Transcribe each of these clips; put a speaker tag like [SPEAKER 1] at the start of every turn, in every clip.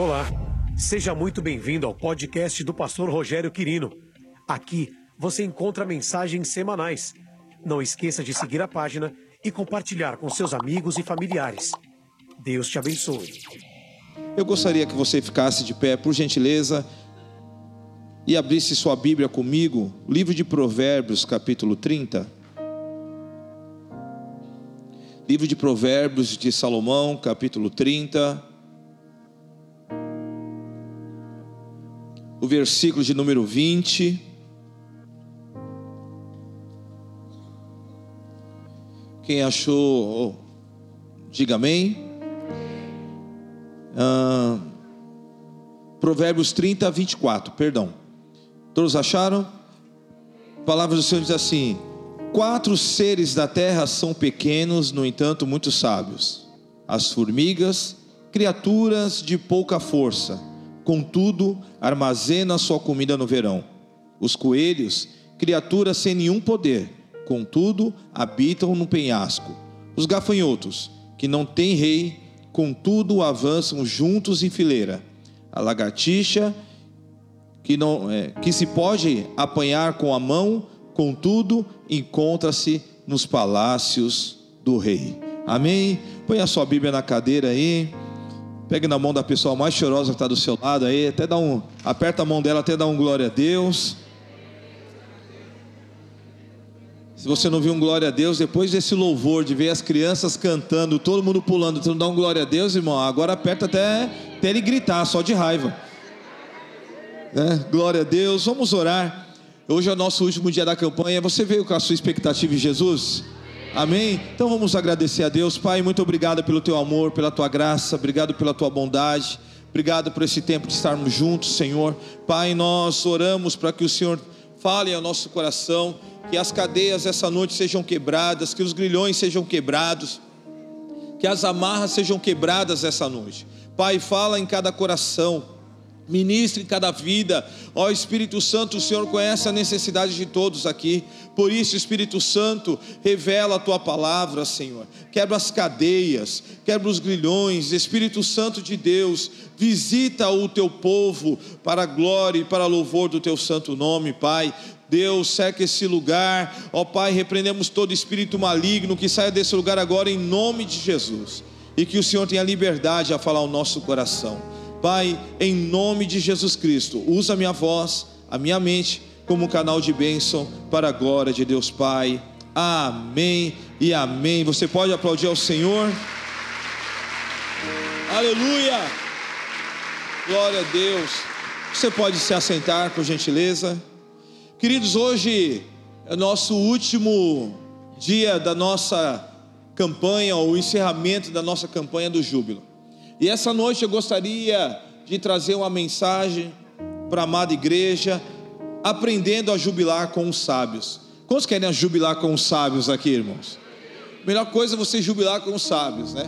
[SPEAKER 1] Olá, seja muito bem-vindo ao podcast do pastor Rogério Quirino. Aqui você encontra mensagens semanais. Não esqueça de seguir a página e compartilhar com seus amigos e familiares. Deus te abençoe.
[SPEAKER 2] Eu gostaria que você ficasse de pé, por gentileza, e abrisse sua Bíblia comigo, livro de Provérbios, capítulo 30. Livro de Provérbios de Salomão, capítulo 30. Versículo de número 20. Quem achou, oh, diga amém. Ah, Provérbios 30, 24, perdão. Todos acharam? A palavra do Senhor diz assim: Quatro seres da terra são pequenos, no entanto, muito sábios: as formigas, criaturas de pouca força, contudo, armazenam sua comida no verão. Os coelhos, criaturas sem nenhum poder, contudo, habitam no penhasco. Os gafanhotos, que não têm rei, contudo avançam juntos em fileira. A lagartixa, que, não, é, que se pode apanhar com a mão, contudo encontra-se nos palácios do rei. Amém? Põe a sua Bíblia na cadeira aí. Pegue na mão da pessoa mais chorosa que está do seu lado aí. Até dá um. Aperta a mão dela até dar um glória a Deus. Se você não viu um glória a Deus, depois desse louvor, de ver as crianças cantando, todo mundo pulando, não dá um glória a Deus, irmão, agora aperta até, até ele gritar, só de raiva. Né? Glória a Deus, vamos orar. Hoje é o nosso último dia da campanha. Você veio com a sua expectativa em Jesus? Amém? Então vamos agradecer a Deus. Pai, muito obrigado pelo teu amor, pela tua graça, obrigado pela tua bondade. Obrigado por esse tempo de estarmos juntos, Senhor. Pai, nós oramos para que o Senhor fale ao nosso coração que as cadeias essa noite sejam quebradas, que os grilhões sejam quebrados, que as amarras sejam quebradas essa noite. Pai, fala em cada coração. Ministre em cada vida, ó Espírito Santo, o Senhor conhece a necessidade de todos aqui, por isso, Espírito Santo, revela a tua palavra, Senhor, quebra as cadeias, quebra os grilhões, Espírito Santo de Deus, visita o teu povo para a glória e para louvor do teu santo nome, Pai. Deus, seca esse lugar, ó Pai, repreendemos todo espírito maligno que saia desse lugar agora em nome de Jesus, e que o Senhor tenha liberdade a falar ao nosso coração. Pai, em nome de Jesus Cristo, usa a minha voz, a minha mente, como um canal de bênção para a glória de Deus Pai. Amém e amém. Você pode aplaudir ao Senhor. Aleluia! Glória a Deus. Você pode se assentar, por gentileza. Queridos, hoje é nosso último dia da nossa campanha, ou encerramento da nossa campanha do Júbilo. E essa noite eu gostaria de trazer uma mensagem para a amada igreja, aprendendo a jubilar com os sábios. Quantos querem jubilar com os sábios aqui, irmãos? melhor coisa é você jubilar com os sábios, né?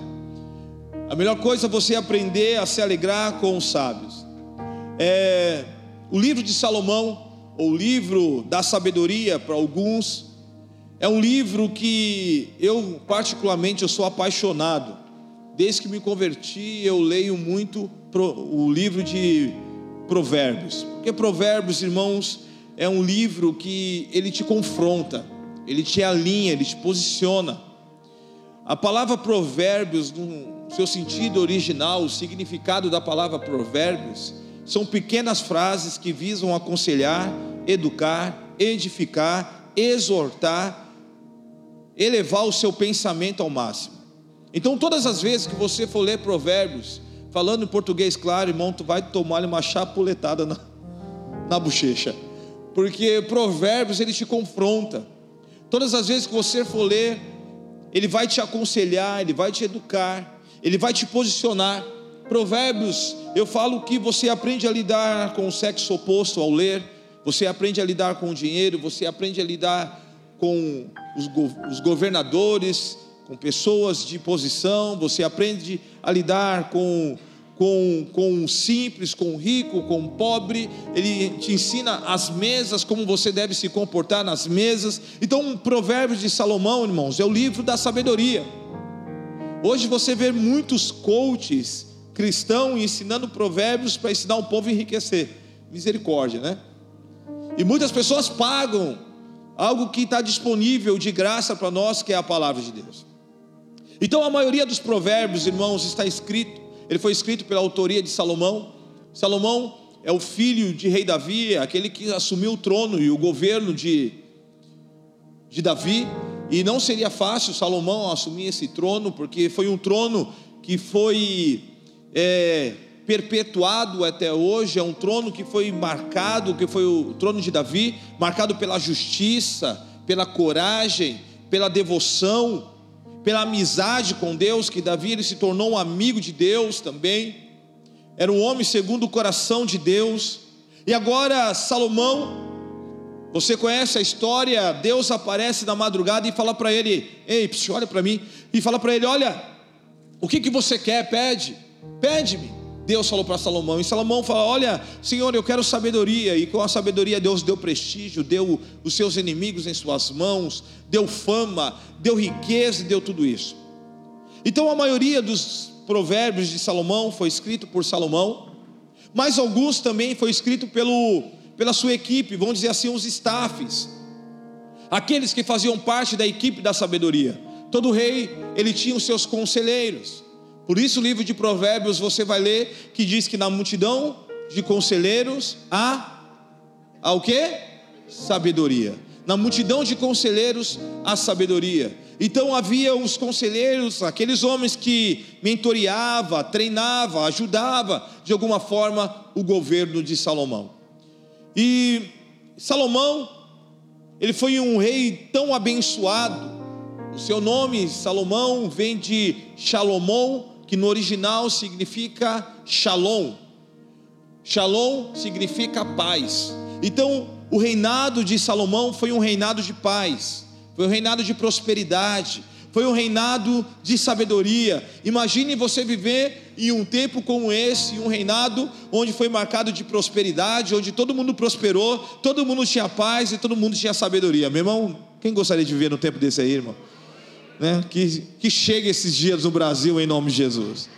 [SPEAKER 2] A melhor coisa é você aprender a se alegrar com os sábios. É, o livro de Salomão ou livro da sabedoria para alguns, é um livro que eu particularmente eu sou apaixonado. Desde que me converti, eu leio muito o livro de Provérbios. Porque Provérbios, irmãos, é um livro que ele te confronta, ele te alinha, ele te posiciona. A palavra Provérbios, no seu sentido original, o significado da palavra Provérbios, são pequenas frases que visam aconselhar, educar, edificar, exortar, elevar o seu pensamento ao máximo. Então, todas as vezes que você for ler Provérbios, falando em português claro, irmão, tu vai tomar uma chapuletada na, na bochecha, porque Provérbios ele te confronta. Todas as vezes que você for ler, ele vai te aconselhar, ele vai te educar, ele vai te posicionar. Provérbios, eu falo que você aprende a lidar com o sexo oposto ao ler você aprende a lidar com o dinheiro, você aprende a lidar com os, os governadores, com pessoas de posição, você aprende a lidar com com, com o simples, com o rico, com o pobre, ele te ensina as mesas, como você deve se comportar nas mesas. Então, Provérbios de Salomão, irmãos, é o livro da sabedoria. Hoje você vê muitos coaches cristão ensinando provérbios para ensinar o povo a enriquecer. Misericórdia, né? E muitas pessoas pagam algo que está disponível de graça para nós, que é a palavra de Deus. Então a maioria dos provérbios, irmãos, está escrito, ele foi escrito pela autoria de Salomão. Salomão é o filho de rei Davi, aquele que assumiu o trono e o governo de, de Davi. E não seria fácil Salomão assumir esse trono, porque foi um trono que foi é, perpetuado até hoje, é um trono que foi marcado, que foi o trono de Davi, marcado pela justiça, pela coragem, pela devoção, pela amizade com Deus, que Davi ele se tornou um amigo de Deus também. Era um homem segundo o coração de Deus. E agora Salomão, você conhece a história? Deus aparece na madrugada e fala para ele: "Ei, psiu, olha para mim", e fala para ele: "Olha, o que que você quer? Pede. Pede-me". Deus falou para Salomão, e Salomão fala: Olha, Senhor, eu quero sabedoria, e com a sabedoria Deus deu prestígio, deu os seus inimigos em suas mãos, deu fama, deu riqueza deu tudo isso. Então a maioria dos provérbios de Salomão foi escrito por Salomão, mas alguns também foi escrito pelo, pela sua equipe, vamos dizer assim, os staffs, aqueles que faziam parte da equipe da sabedoria. Todo rei, ele tinha os seus conselheiros. Por isso o livro de Provérbios você vai ler que diz que na multidão de conselheiros há, há o que? Sabedoria. Na multidão de conselheiros há sabedoria. Então havia os conselheiros, aqueles homens que mentoreava, treinava, ajudava de alguma forma o governo de Salomão. E Salomão, ele foi um rei tão abençoado. O seu nome, Salomão, vem de Shalomão, que no original significa shalom. Shalom significa paz. Então, o reinado de Salomão foi um reinado de paz, foi um reinado de prosperidade, foi um reinado de sabedoria. Imagine você viver em um tempo como esse, um reinado onde foi marcado de prosperidade, onde todo mundo prosperou, todo mundo tinha paz e todo mundo tinha sabedoria. Meu irmão, quem gostaria de viver no tempo desse aí, irmão? Né, que, que chegue esses dias no Brasil em nome de Jesus.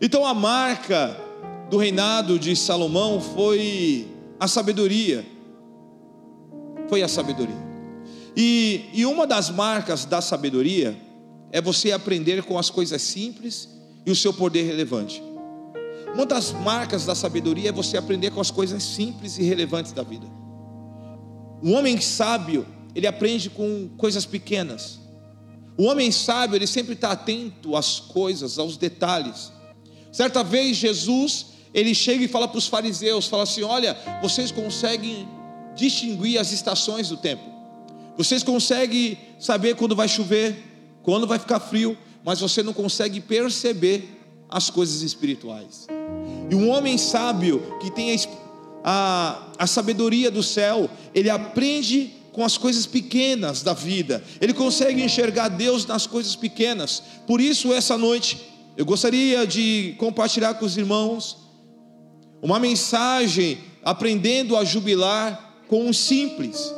[SPEAKER 2] Então a marca do reinado de Salomão foi a sabedoria. Foi a sabedoria. E, e uma das marcas da sabedoria é você aprender com as coisas simples e o seu poder relevante. Uma das marcas da sabedoria é você aprender com as coisas simples e relevantes da vida. O homem sábio, ele aprende com coisas pequenas. O homem sábio, ele sempre está atento às coisas, aos detalhes. Certa vez Jesus, ele chega e fala para os fariseus, fala assim: "Olha, vocês conseguem distinguir as estações do tempo. Vocês conseguem saber quando vai chover, quando vai ficar frio, mas você não consegue perceber as coisas espirituais. E um homem sábio que tem a, a, a sabedoria do céu, ele aprende com as coisas pequenas da vida, ele consegue enxergar Deus nas coisas pequenas. Por isso, essa noite, eu gostaria de compartilhar com os irmãos uma mensagem aprendendo a jubilar com o simples,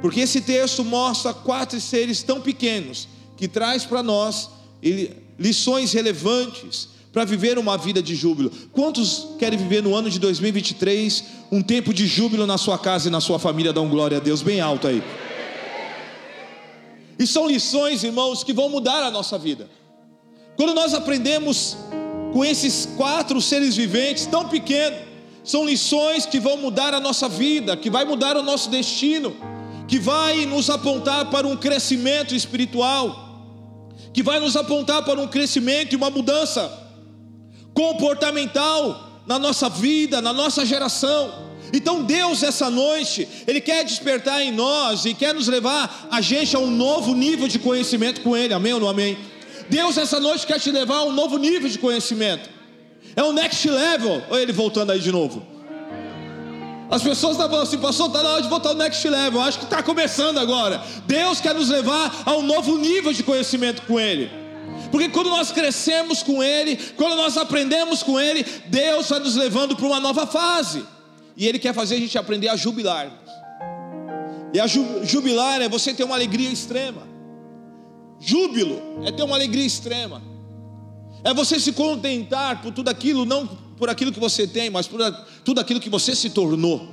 [SPEAKER 2] porque esse texto mostra quatro seres tão pequenos que traz para nós lições relevantes para viver uma vida de júbilo. Quantos querem viver no ano de 2023 um tempo de júbilo na sua casa e na sua família? Dão glória a Deus bem alto aí. E são lições, irmãos, que vão mudar a nossa vida. Quando nós aprendemos com esses quatro seres viventes tão pequenos, são lições que vão mudar a nossa vida, que vai mudar o nosso destino, que vai nos apontar para um crescimento espiritual, que vai nos apontar para um crescimento e uma mudança comportamental na nossa vida, na nossa geração. Então Deus essa noite, Ele quer despertar em nós e quer nos levar a gente a um novo nível de conhecimento com Ele, amém ou não amém? Deus essa noite quer te levar a um novo nível de conhecimento, é o next level, olha ele voltando aí de novo. As pessoas estavam assim, pastor, está na hora de voltar ao next level, acho que está começando agora. Deus quer nos levar a um novo nível de conhecimento com Ele. Porque quando nós crescemos com Ele, quando nós aprendemos com Ele, Deus vai nos levando para uma nova fase. E Ele quer fazer a gente aprender a jubilar. E a jubilar é você ter uma alegria extrema. Júbilo é ter uma alegria extrema. É você se contentar por tudo aquilo, não por aquilo que você tem, mas por tudo aquilo que você se tornou.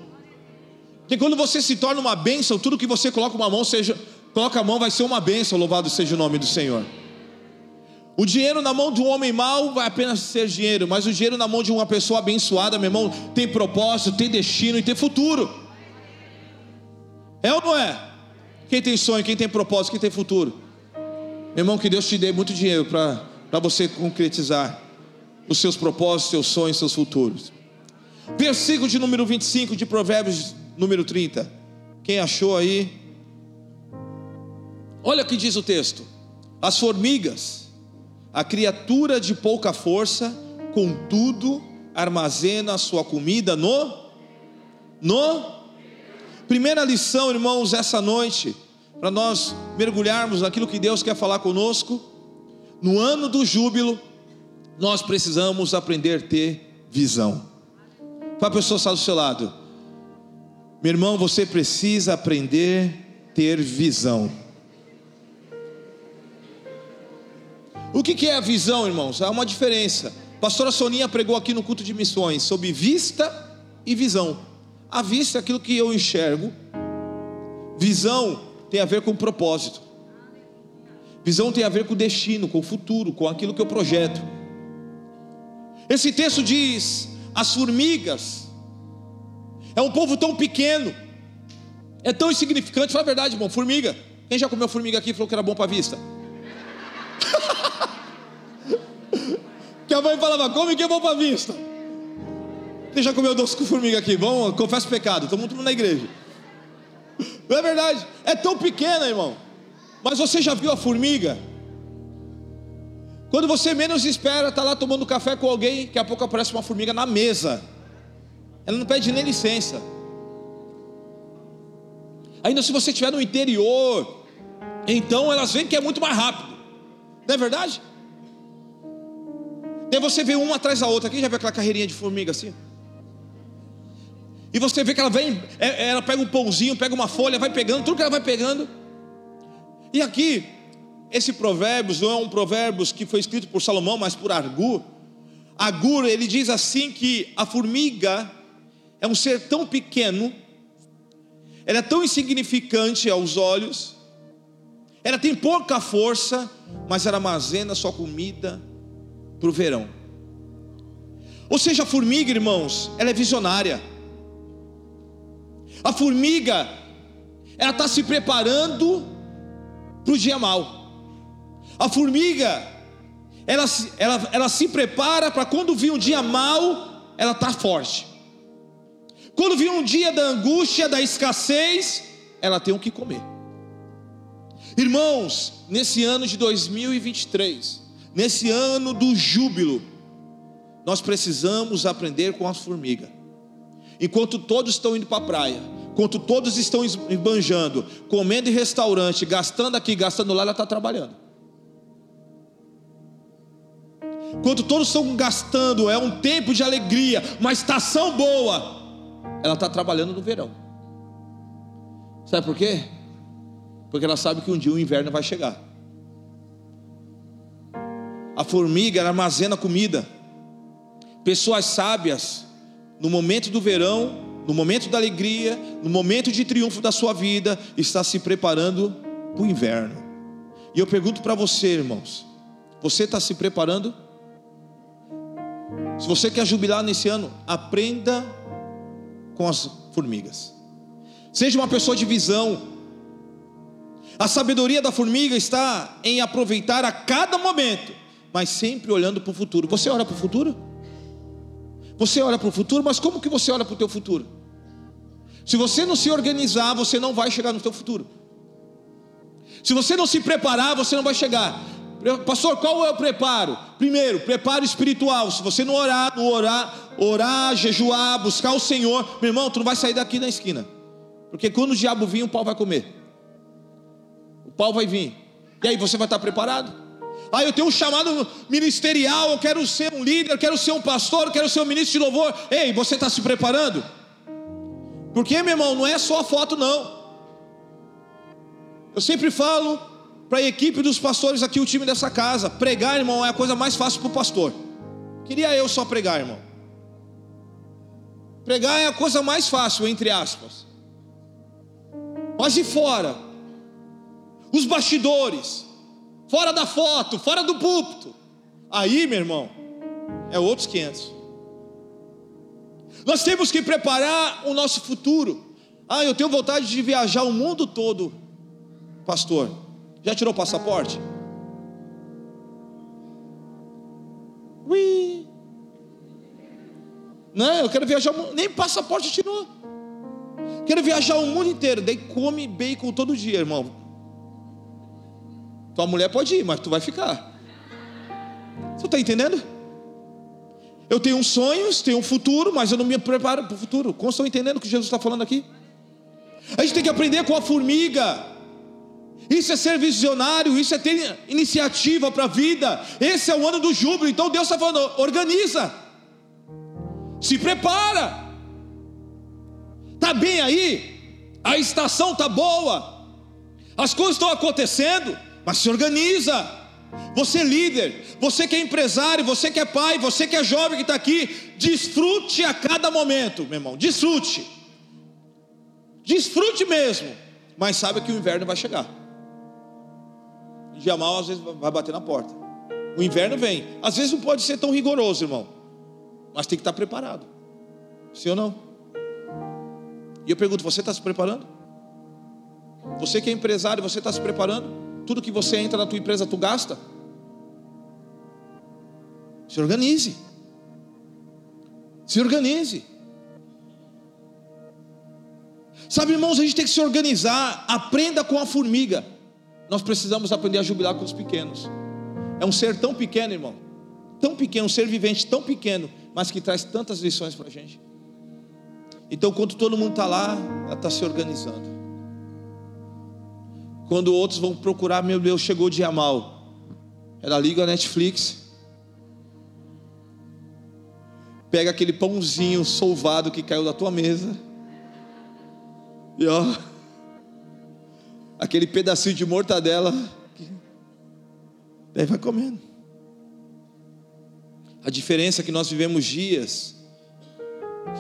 [SPEAKER 2] Porque quando você se torna uma bênção, tudo que você coloca uma mão, seja, coloca a mão, vai ser uma bênção, louvado seja o nome do Senhor. O dinheiro na mão de um homem mau vai apenas ser dinheiro, mas o dinheiro na mão de uma pessoa abençoada, meu irmão, tem propósito, tem destino e tem futuro. É ou não é? Quem tem sonho, quem tem propósito, quem tem futuro? Meu irmão, que Deus te dê muito dinheiro para você concretizar os seus propósitos, seus sonhos, seus futuros. Versículo de número 25 de Provérbios, número 30. Quem achou aí? Olha o que diz o texto: As formigas, a criatura de pouca força, contudo, armazena a sua comida no no Primeira lição, irmãos, essa noite, para nós mergulharmos naquilo que Deus quer falar conosco, no ano do júbilo, nós precisamos aprender a ter visão. Para a pessoa estar do seu lado, meu irmão, você precisa aprender a ter visão. O que é a visão, irmãos? Há uma diferença. Pastora Soninha pregou aqui no culto de missões sobre vista e visão. A vista é aquilo que eu enxergo. Visão tem a ver com propósito. Visão tem a ver com destino, com o futuro, com aquilo que eu projeto. Esse texto diz: as formigas é um povo tão pequeno, é tão insignificante. Fala a verdade, irmão. Formiga. Quem já comeu formiga aqui e falou que era bom para a vista? Que a mãe falava: come que é bom para a vista. Quem já comeu doce com formiga aqui? Vamos, confessa o pecado, estamos muito na igreja. Não é verdade? É tão pequena, irmão. Mas você já viu a formiga? Quando você menos espera, está lá tomando café com alguém, daqui a pouco aparece uma formiga na mesa. Ela não pede nem licença. Ainda se você estiver no interior, então elas veem que é muito mais rápido. Não é verdade? Daí você vê uma atrás da outra. Quem já viu aquela carreirinha de formiga assim? E você vê que ela vem, é, ela pega um pãozinho, pega uma folha, vai pegando, tudo que ela vai pegando. E aqui, esse provérbios não é um provérbios que foi escrito por Salomão, mas por Agur. Agur, ele diz assim que a formiga é um ser tão pequeno, ela é tão insignificante aos olhos, ela tem pouca força, mas ela armazena sua comida para o verão. Ou seja, a formiga, irmãos, ela é visionária. A formiga, ela está se preparando para o dia mal. A formiga, ela, ela, ela se prepara para quando vir um dia mal, ela está forte. Quando vir um dia da angústia, da escassez, ela tem o que comer. Irmãos, nesse ano de 2023, nesse ano do júbilo, nós precisamos aprender com as formigas. Enquanto todos estão indo para a praia, enquanto todos estão esbanjando, comendo em restaurante, gastando aqui, gastando lá, ela está trabalhando. Enquanto todos estão gastando, é um tempo de alegria, uma estação boa, ela está trabalhando no verão. Sabe por quê? Porque ela sabe que um dia o inverno vai chegar. A formiga armazena comida. Pessoas sábias no momento do verão, no momento da alegria, no momento de triunfo da sua vida, está se preparando para o inverno. E eu pergunto para você, irmãos: você está se preparando? Se você quer jubilar nesse ano, aprenda com as formigas. Seja uma pessoa de visão. A sabedoria da formiga está em aproveitar a cada momento, mas sempre olhando para o futuro. Você olha para o futuro? Você olha para o futuro, mas como que você olha para o teu futuro? Se você não se organizar, você não vai chegar no teu futuro. Se você não se preparar, você não vai chegar. Pastor, qual é o preparo? Primeiro, preparo espiritual. Se você não orar, não orar, orar, jejuar, buscar o Senhor, meu irmão, tu não vai sair daqui na esquina. Porque quando o diabo vir, o pau vai comer. O pau vai vir. E aí você vai estar preparado? Ah, eu tenho um chamado ministerial, eu quero ser um líder, eu quero ser um pastor, eu quero ser um ministro de louvor. Ei, você está se preparando? Porque, meu irmão, não é só a foto, não. Eu sempre falo para a equipe dos pastores aqui, o time dessa casa. Pregar, irmão, é a coisa mais fácil para o pastor. Queria eu só pregar, irmão. Pregar é a coisa mais fácil, entre aspas. Mas e fora? Os bastidores, fora da foto, fora do púlpito. Aí, meu irmão, é outros 500. Nós temos que preparar o nosso futuro. Ah, eu tenho vontade de viajar o mundo todo, pastor. Já tirou o passaporte? Ui. Não, eu quero viajar, nem passaporte tirou. Quero viajar o mundo inteiro. Daí come bacon todo dia, irmão. Tua mulher pode ir, mas tu vai ficar. Você está entendendo? Eu tenho sonhos, tenho um futuro, mas eu não me preparo para o futuro. Como estão entendendo o que Jesus está falando aqui? A gente tem que aprender com a formiga. Isso é ser visionário, isso é ter iniciativa para a vida. Esse é o ano do júbilo. Então Deus está falando: organiza, se prepara. Está bem aí, a estação está boa, as coisas estão acontecendo, mas se organiza. Você é líder, você que é empresário, você que é pai, você que é jovem que está aqui, desfrute a cada momento, meu irmão, desfrute, desfrute mesmo, mas saiba que o inverno vai chegar. O dia mal às vezes vai bater na porta. O inverno vem, às vezes não pode ser tão rigoroso, irmão, mas tem que estar preparado. Sim ou não? E eu pergunto: você está se preparando? Você que é empresário, você está se preparando? Tudo que você entra na tua empresa, tu gasta? Se organize. Se organize. Sabe, irmãos, a gente tem que se organizar. Aprenda com a formiga. Nós precisamos aprender a jubilar com os pequenos. É um ser tão pequeno, irmão. Tão pequeno, um ser vivente tão pequeno, mas que traz tantas lições para a gente. Então, quando todo mundo está lá, ela está se organizando. Quando outros vão procurar, meu Deus, chegou o dia mal. Ela liga a Netflix. Pega aquele pãozinho solvado que caiu da tua mesa. E ó, aquele pedacinho de mortadela. Daí vai comendo. A diferença é que nós vivemos dias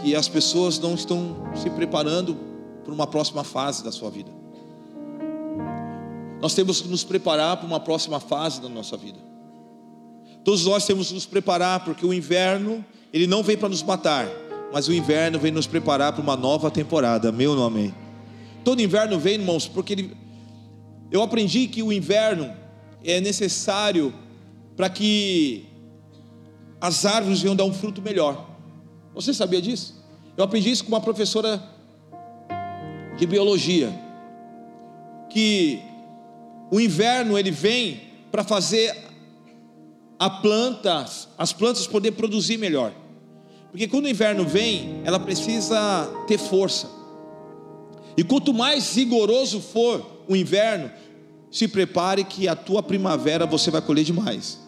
[SPEAKER 2] que as pessoas não estão se preparando para uma próxima fase da sua vida. Nós temos que nos preparar para uma próxima fase da nossa vida. Todos nós temos que nos preparar, porque o inverno, ele não vem para nos matar, mas o inverno vem nos preparar para uma nova temporada. Meu nome. Todo inverno vem, irmãos, porque ele... eu aprendi que o inverno é necessário para que as árvores venham dar um fruto melhor. Você sabia disso? Eu aprendi isso com uma professora de biologia, que o inverno ele vem para fazer a planta, as plantas poder produzir melhor. Porque quando o inverno vem, ela precisa ter força. E quanto mais rigoroso for o inverno, se prepare que a tua primavera você vai colher demais.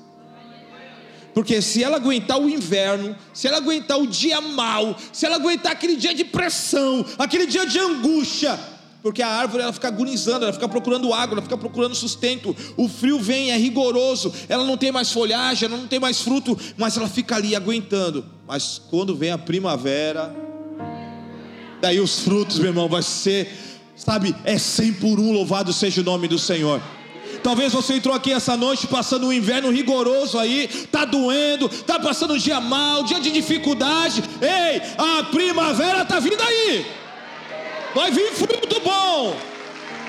[SPEAKER 2] Porque se ela aguentar o inverno, se ela aguentar o dia mau, se ela aguentar aquele dia de pressão, aquele dia de angústia, porque a árvore ela fica agonizando, ela fica procurando água, ela fica procurando sustento. O frio vem, é rigoroso, ela não tem mais folhagem, ela não tem mais fruto, mas ela fica ali aguentando. Mas quando vem a primavera, daí os frutos, meu irmão, vai ser, sabe, é 100 por um, louvado seja o nome do Senhor. Talvez você entrou aqui essa noite passando um inverno rigoroso aí, tá doendo, tá passando um dia mal, dia de dificuldade. Ei, a primavera tá vindo aí. Vai vir fruto bom.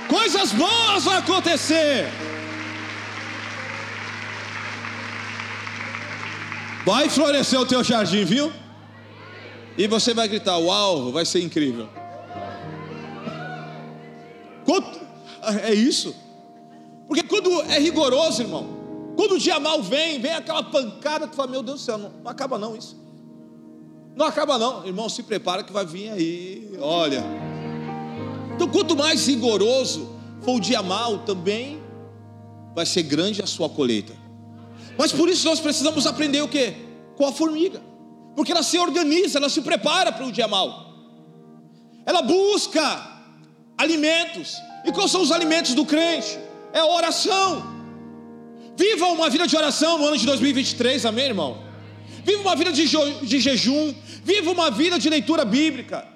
[SPEAKER 2] Coisas boas vão acontecer. Vai florescer o teu jardim, viu? E você vai gritar: Uau, vai ser incrível. É isso. Porque quando é rigoroso, irmão, quando o dia mal vem, vem aquela pancada, tu fala: Meu Deus do céu, não, não acaba não isso. Não acaba não, irmão, se prepara que vai vir aí. Olha. Então, quanto mais rigoroso for o dia mal, também vai ser grande a sua colheita. Mas por isso nós precisamos aprender o que? Com a formiga. Porque ela se organiza, ela se prepara para o dia mal. Ela busca alimentos. E quais são os alimentos do crente? é oração. Viva uma vida de oração no ano de 2023, amém, irmão? Viva uma vida de, de jejum, viva uma vida de leitura bíblica,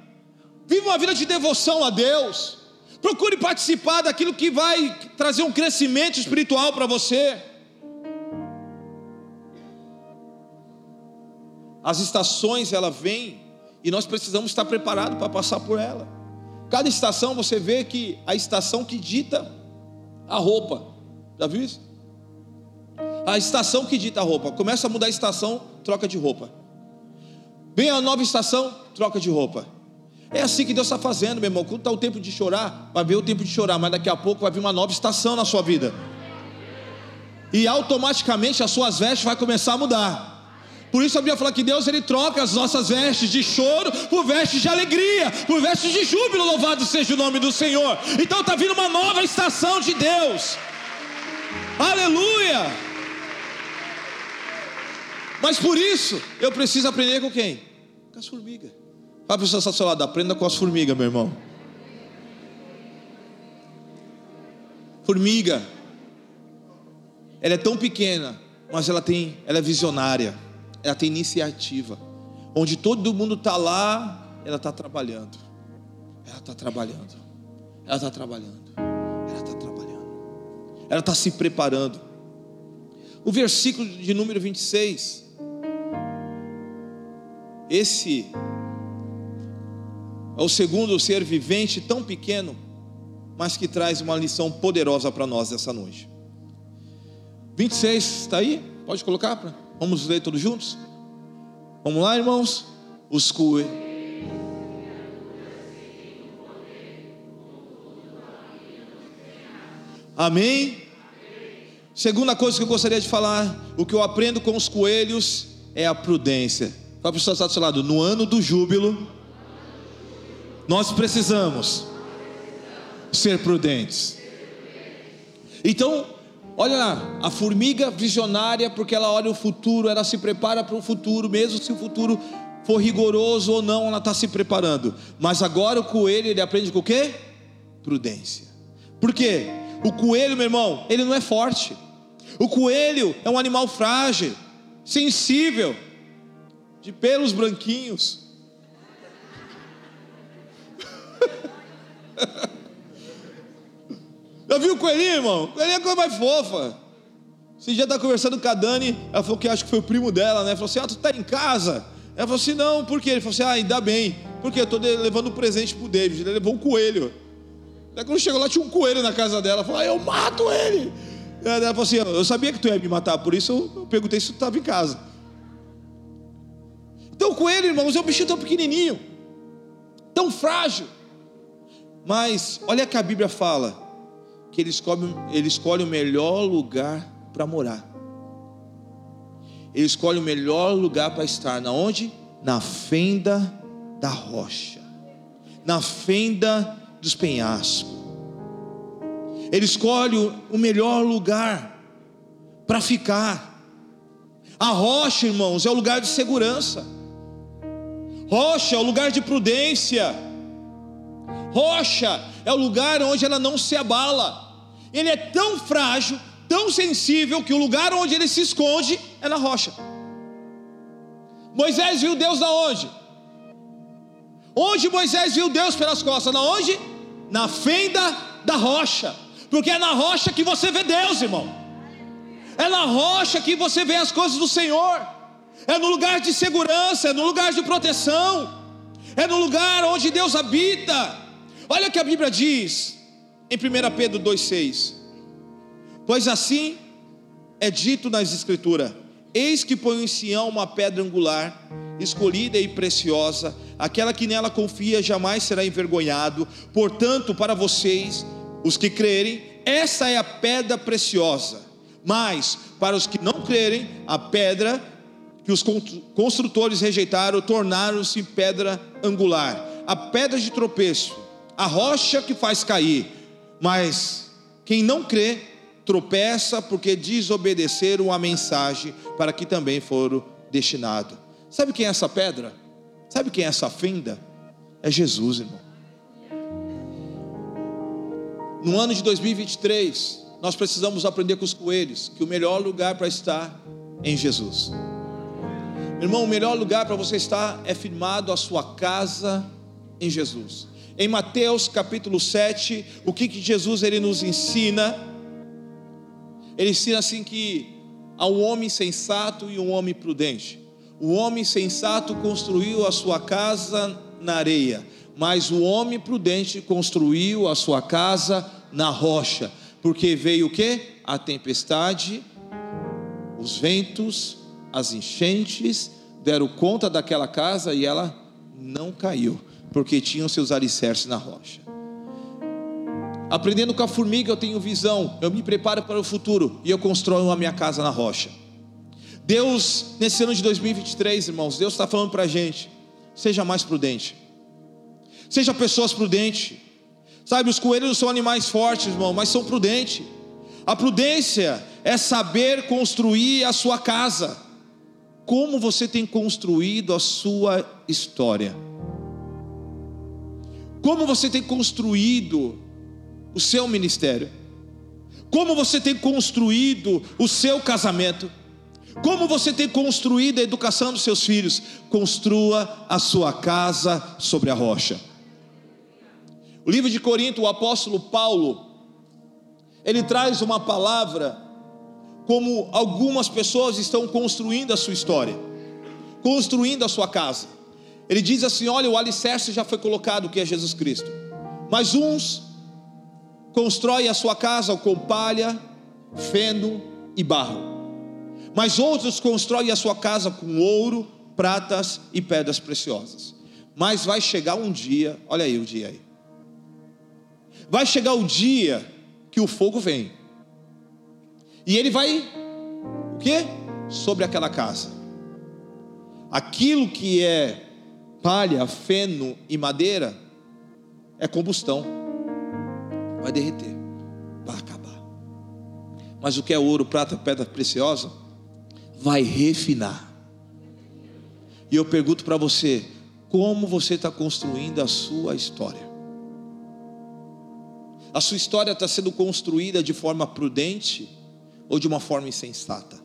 [SPEAKER 2] viva uma vida de devoção a Deus. Procure participar daquilo que vai trazer um crescimento espiritual para você. As estações ela vem e nós precisamos estar preparados para passar por ela. Cada estação você vê que a estação que dita a roupa. Já viu isso? A estação que dita a roupa. Começa a mudar a estação, troca de roupa. Vem a nova estação, troca de roupa. É assim que Deus está fazendo, meu irmão. Quando está o tempo de chorar, vai vir o tempo de chorar, mas daqui a pouco vai vir uma nova estação na sua vida. E automaticamente as suas vestes vai começar a mudar. Por isso a Bíblia fala que Deus ele troca as nossas vestes de choro por vestes de alegria, por vestes de júbilo, louvado seja o nome do Senhor. Então está vindo uma nova estação de Deus. Aleluia! Mas por isso eu preciso aprender com quem? Com as formigas. Fala para pessoa ao seu lado, aprenda com as formigas, meu irmão. Formiga, ela é tão pequena, mas ela tem, ela é visionária, ela tem iniciativa. Onde todo mundo está lá, ela está trabalhando. Ela está trabalhando. Ela está trabalhando. Ela está trabalhando. Ela está se preparando. O versículo de número 26. Esse é o segundo ser vivente tão pequeno, mas que traz uma lição poderosa para nós essa noite. 26, está aí? Pode colocar? Pra... Vamos ler todos juntos? Vamos lá, irmãos? Os coelhos. Amém? Segunda coisa que eu gostaria de falar, o que eu aprendo com os coelhos é a prudência. Fala para está do seu lado, no ano do júbilo, nós precisamos ser prudentes. Então, olha lá, a formiga visionária, porque ela olha o futuro, ela se prepara para o futuro, mesmo se o futuro for rigoroso ou não, ela está se preparando. Mas agora o coelho, ele aprende com o quê? Prudência. Por quê? O coelho, meu irmão, ele não é forte. O coelho é um animal frágil, sensível, de pelos branquinhos. Já viu o coelhinho, irmão? Coelhinho é coisa mais fofa. Esse dia tá conversando com a Dani, ela falou que acho que foi o primo dela, né? Falou assim: Ah, tu tá em casa? Ela falou assim: Não, por quê? Ele falou assim: Ah, ainda bem, porque eu tô levando um presente pro David. Ele levou um coelho. Daí quando chegou lá, tinha um coelho na casa dela. Ela falou: Ah, eu mato ele. Ela falou assim: Eu sabia que tu ia me matar, por isso eu perguntei se tu estava em casa. Então, o coelho, irmãos, é um bichinho tão pequenininho, tão frágil. Mas olha que a Bíblia fala que ele escolhe, ele escolhe o melhor lugar para morar. Ele escolhe o melhor lugar para estar. Na onde? Na fenda da rocha. Na fenda dos penhascos. Ele escolhe o melhor lugar para ficar. A rocha, irmãos, é o lugar de segurança. Rocha é o lugar de prudência. Rocha é o lugar onde ela não se abala. Ele é tão frágil, tão sensível, que o lugar onde ele se esconde é na rocha. Moisés viu Deus na onde? Onde Moisés viu Deus pelas costas? Na onde? Na fenda da rocha. Porque é na rocha que você vê Deus, irmão. É na rocha que você vê as coisas do Senhor. É no lugar de segurança, é no lugar de proteção. É no lugar onde Deus habita. Olha o que a Bíblia diz em 1 Pedro 2,6: Pois assim é dito nas Escrituras: Eis que põe em Sião uma pedra angular, escolhida e preciosa, aquela que nela confia jamais será envergonhado. Portanto, para vocês, os que crerem, essa é a pedra preciosa. Mas para os que não crerem, a pedra que os construtores rejeitaram tornaram-se pedra angular, a pedra de tropeço a rocha que faz cair, mas quem não crê tropeça porque desobedeceram a mensagem para que também foram destinados. Sabe quem é essa pedra? Sabe quem é essa fenda? É Jesus, irmão. No ano de 2023, nós precisamos aprender com os coelhos que o melhor lugar para estar é em Jesus. Irmão, o melhor lugar para você estar é firmado a sua casa em Jesus. Em Mateus capítulo 7, o que, que Jesus ele nos ensina? Ele ensina assim que há um homem sensato e um homem prudente. O homem sensato construiu a sua casa na areia, mas o homem prudente construiu a sua casa na rocha, porque veio o que? A tempestade, os ventos, as enchentes deram conta daquela casa e ela não caiu, porque tinham seus alicerces na rocha. Aprendendo com a formiga, eu tenho visão, eu me preparo para o futuro e eu construo a minha casa na rocha. Deus, nesse ano de 2023, irmãos, Deus está falando para a gente: seja mais prudente, seja pessoas prudentes. Sabe, os coelhos são animais fortes, irmão, mas são prudentes. A prudência é saber construir a sua casa. Como você tem construído a sua história? Como você tem construído o seu ministério? Como você tem construído o seu casamento? Como você tem construído a educação dos seus filhos? Construa a sua casa sobre a rocha. O livro de Corinto, o apóstolo Paulo, ele traz uma palavra como algumas pessoas estão construindo a sua história, construindo a sua casa. Ele diz assim: olha, o alicerce já foi colocado, que é Jesus Cristo. Mas uns constroem a sua casa com palha, feno e barro mas outros constroem a sua casa com ouro, pratas e pedras preciosas. Mas vai chegar um dia, olha aí o dia aí. Vai chegar o dia que o fogo vem. E ele vai o quê? Sobre aquela casa. Aquilo que é palha, feno e madeira é combustão. Vai derreter, vai acabar. Mas o que é ouro, prata, pedra preciosa vai refinar. E eu pergunto para você: como você está construindo a sua história? A sua história está sendo construída de forma prudente ou de uma forma insensata?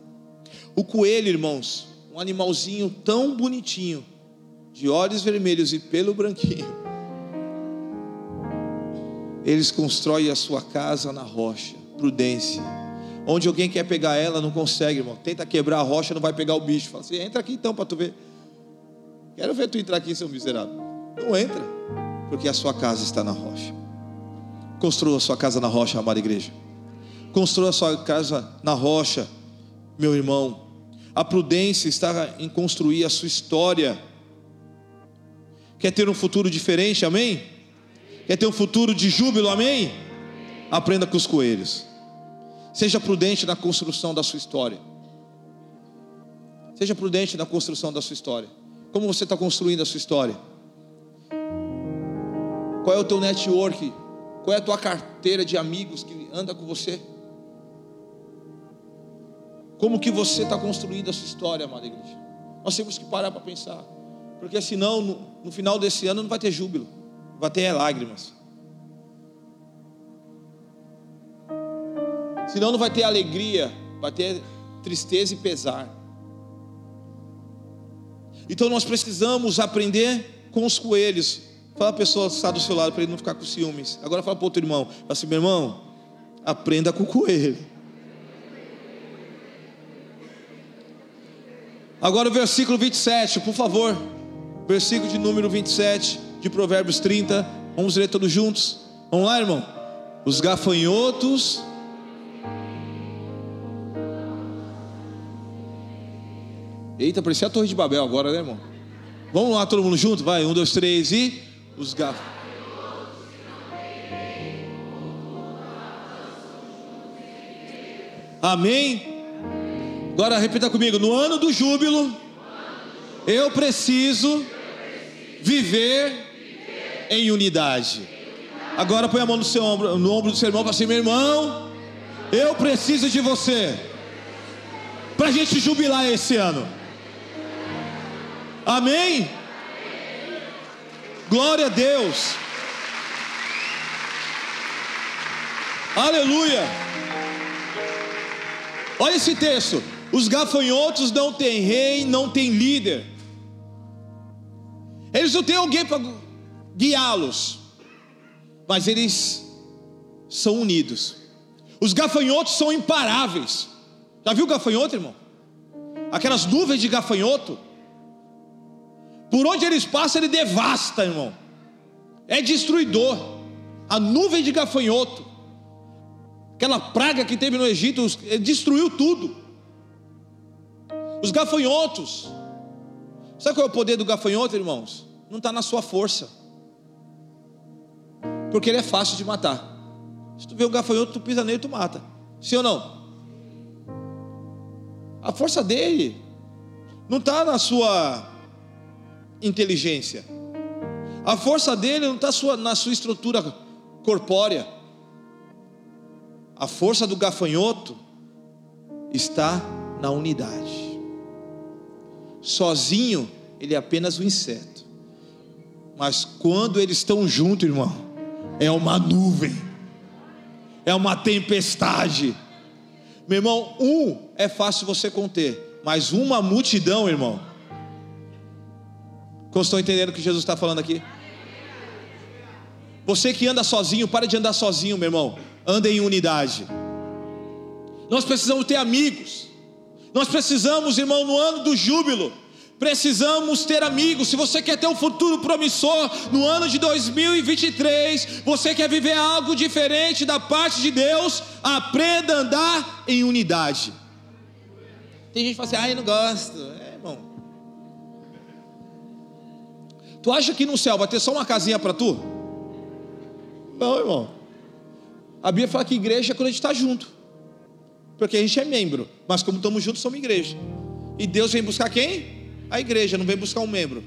[SPEAKER 2] O coelho, irmãos, um animalzinho tão bonitinho, de olhos vermelhos e pelo branquinho, eles constroem a sua casa na rocha, prudência Onde alguém quer pegar ela, não consegue, irmão. Tenta quebrar a rocha, não vai pegar o bicho. Fala assim: entra aqui então para tu ver. Quero ver tu entrar aqui, seu miserável. Não entra, porque a sua casa está na rocha. Construa a sua casa na rocha, amada igreja. Construa a sua casa na rocha, meu irmão. A prudência está em construir a sua história. Quer ter um futuro diferente, amém? Quer ter um futuro de júbilo, amém? Aprenda com os coelhos. Seja prudente na construção da sua história. Seja prudente na construção da sua história. Como você está construindo a sua história? Qual é o teu network? Qual é a tua carteira de amigos que anda com você? Como que você está construindo a sua história, amada igreja? Nós temos que parar para pensar. Porque senão, no, no final desse ano, não vai ter júbilo, vai ter lágrimas. Senão não vai ter alegria, vai ter tristeza e pesar. Então nós precisamos aprender com os coelhos. Fala a pessoa que está do seu lado para ele não ficar com ciúmes. Agora fala para outro irmão. Fala assim, meu irmão, aprenda com o coelho. Agora o versículo 27, por favor. Versículo de número 27 de Provérbios 30. Vamos ler todos juntos. Vamos lá, irmão. Os gafanhotos Eita, parecia a Torre de Babel agora, né, irmão? Vamos lá, todo mundo junto? Vai, um, dois, três e. Os garfos. Amém? Agora repita comigo: no ano do júbilo, eu preciso viver em unidade. Agora põe a mão no seu ombro, no ombro do seu irmão, para assim, meu irmão, eu preciso de você para a gente jubilar esse ano. Amém? Glória a Deus. Aleluia. Olha esse texto: os gafanhotos não têm rei, não têm líder. Eles não têm alguém para guiá-los, mas eles são unidos. Os gafanhotos são imparáveis. Já viu gafanhoto, irmão? Aquelas nuvens de gafanhoto. Por onde eles passam, ele devasta, irmão. É destruidor. A nuvem de gafanhoto. Aquela praga que teve no Egito, destruiu tudo. Os gafanhotos. Sabe qual é o poder do gafanhoto, irmãos? Não está na sua força. Porque ele é fácil de matar. Se tu vê um gafanhoto, tu pisa nele, tu mata. Sim ou não? A força dele não está na sua inteligência. A força dele não está na sua estrutura corpórea. A força do gafanhoto está na unidade. Sozinho, ele é apenas um inseto. Mas quando eles estão juntos, irmão, é uma nuvem, é uma tempestade. Meu irmão, um é fácil você conter, mas uma multidão, irmão. Como estão entendendo o que Jesus está falando aqui? Você que anda sozinho, para de andar sozinho, meu irmão. Anda em unidade. Nós precisamos ter amigos. Nós precisamos, irmão, no ano do júbilo, Precisamos ter amigos. Se você quer ter um futuro promissor no ano de 2023, você quer viver algo diferente da parte de Deus, aprenda a andar em unidade. Tem gente que fala assim: ah, eu não gosto. É, irmão. Tu acha que no céu vai ter só uma casinha para tu? Não, irmão. A Bíblia fala que igreja é quando a gente está junto. Porque a gente é membro. Mas como estamos juntos, somos igreja. E Deus vem buscar quem? a igreja, não vem buscar um membro.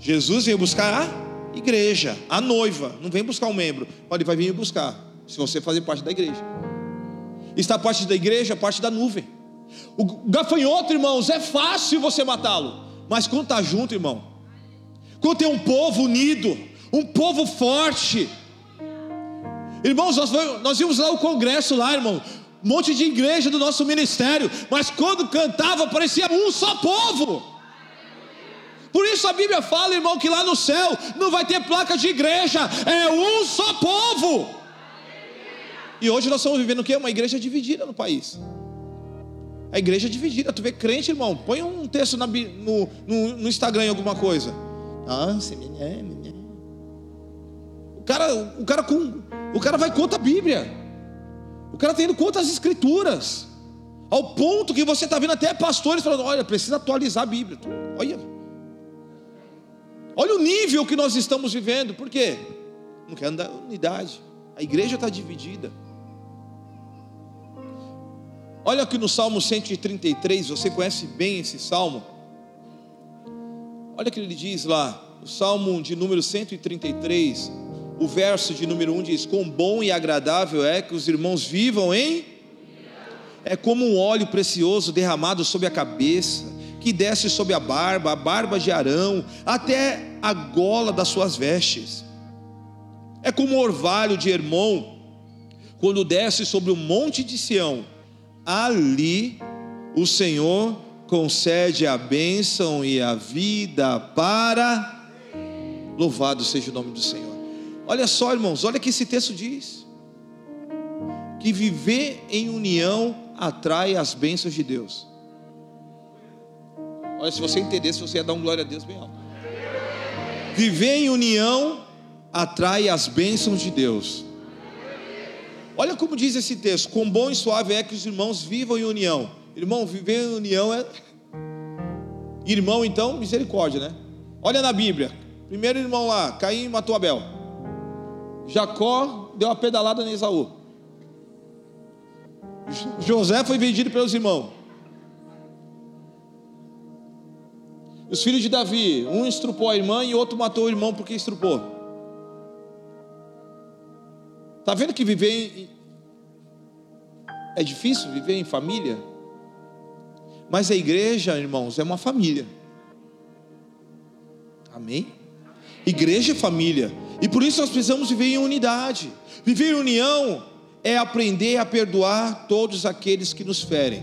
[SPEAKER 2] Jesus veio buscar a igreja, a noiva, não vem buscar um membro. Ele vai vir buscar, se você fazer parte da igreja. Está parte da igreja, parte da nuvem. O gafanhoto, irmãos, é fácil você matá-lo, mas quando está junto, irmão, quando tem um povo unido, um povo forte, irmãos, nós, nós vimos lá o congresso lá, irmão, um monte de igreja do nosso ministério, mas quando cantava parecia um só povo. Por isso a Bíblia fala, irmão, que lá no céu não vai ter placa de igreja, é um só povo. E hoje nós estamos vivendo o que? Uma igreja dividida no país. A igreja é dividida. Tu vê crente, irmão, põe um texto na, no, no, no, Instagram em alguma coisa. Ah, o cara, o cara com, o cara vai contra a Bíblia. O cara está indo contra as escrituras. Ao ponto que você está vendo até pastores falando: olha, precisa atualizar a Bíblia. Olha. Olha o nível que nós estamos vivendo. Por quê? Não quer andar unidade. A igreja está dividida. Olha aqui no Salmo 133, você conhece bem esse salmo. Olha o que ele diz lá, o Salmo de número 133, o verso de número 1 diz: Quão bom e agradável é que os irmãos vivam em. É como um óleo precioso derramado sobre a cabeça, que desce sobre a barba, a barba de Arão, até a gola das suas vestes. É como o orvalho de Hermon, quando desce sobre o monte de Sião. Ali o Senhor concede a bênção e a vida para. Louvado seja o nome do Senhor. Olha só, irmãos, olha que esse texto diz: que viver em união atrai as bênçãos de Deus. Olha, se você entendesse, você ia dar um glória a Deus bem alto. Viver em união atrai as bênçãos de Deus. Olha como diz esse texto: quão bom e suave é que os irmãos vivam em união. Irmão, viver em união é. Irmão, então, misericórdia, né? Olha na Bíblia. Primeiro irmão lá, Caim matou Abel. Jacó deu uma pedalada em Esaú. José foi vendido pelos irmãos. Os filhos de Davi, um estrupou a irmã e outro matou o irmão porque estrupou. Está vendo que viver em... é difícil viver em família? Mas a igreja, irmãos, é uma família. Amém? Igreja é família. E por isso nós precisamos viver em unidade. Viver em união é aprender a perdoar todos aqueles que nos ferem.